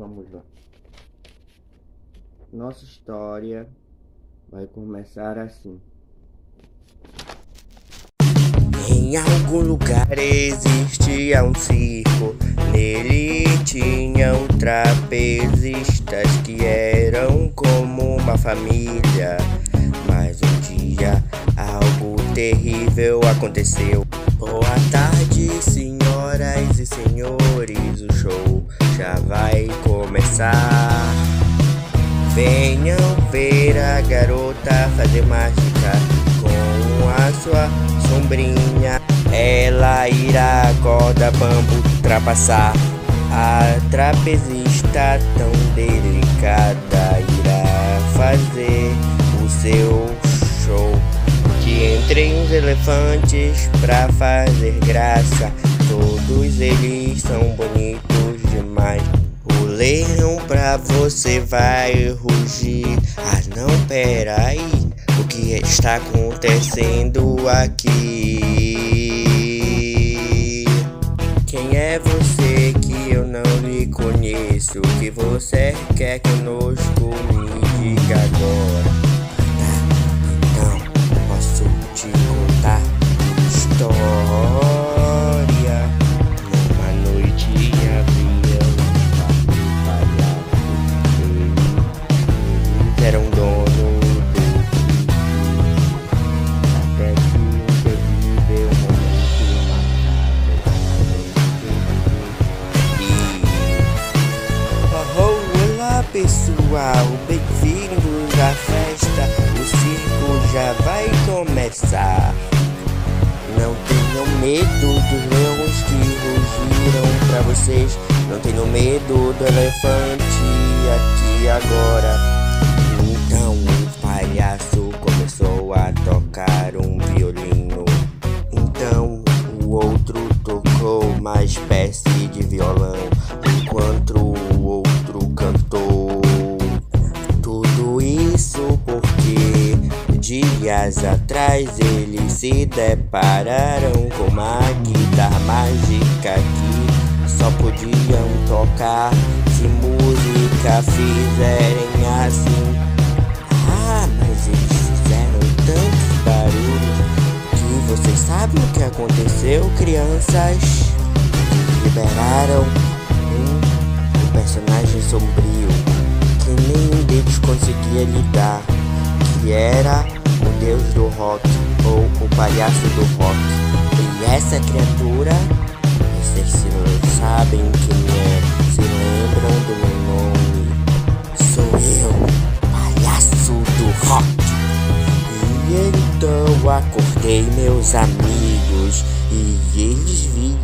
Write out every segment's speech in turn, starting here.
vamos lá. Nossa história vai começar assim. Em algum lugar existia um circo. Nele tinham trapezistas que eram como uma família. Mas um dia algo terrível aconteceu. Boa tarde, senhoras e senhores. O show já vai começar. Venham ver a garota fazer mágica com a sua sombrinha. Ela irá a corda bambu ultrapassar. A trapezista tão delicada irá fazer o seu show. Que entrem os elefantes pra fazer graça. Todos eles são bonitos demais. O leão pra você vai rugir. Ah, não, peraí. O que está acontecendo aqui? Quem é você que eu não lhe conheço? O que você quer conosco? Me diga agora. Então posso te contar Eles eram dono do até que um terrível momento macabro Oh, olá pessoal, bem-vindos à festa. O circo já vai começar. Não tenham medo dos leões que rugiram pra vocês. Não tenham medo do elefante aqui agora. Começou a tocar um violino. Então o outro tocou uma espécie de violão, enquanto o outro cantou. Tudo isso porque dias atrás eles se depararam com uma guitarra mágica que só podiam tocar se música fizerem assim. Eles fizeram tantos barulhos que vocês sabem o que aconteceu, crianças? Liberaram um, um personagem sombrio que nenhum deles conseguia lidar, que era o deus do rock ou o palhaço do rock. E essa criatura, vocês se não sabem quem é, se lembram do nome, E então acordei meus amigos e eles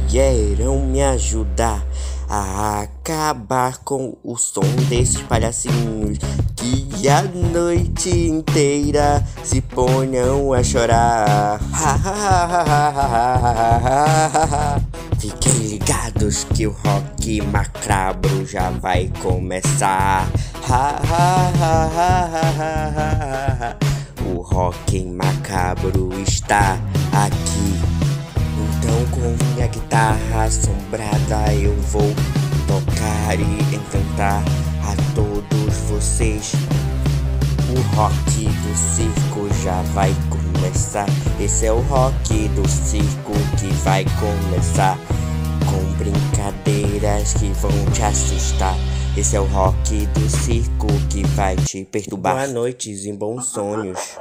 vieram me ajudar a acabar com o som desses palhacinhos que a noite inteira se ponham a chorar. Fiquem ligados que o rock macabro já vai começar. Rock macabro está aqui. Então com minha guitarra assombrada eu vou tocar e encantar a todos vocês. O rock do circo já vai começar. Esse é o rock do circo que vai começar. Com brincadeiras que vão te assustar. Esse é o rock do circo que vai te perturbar. Boa noite e bons sonhos.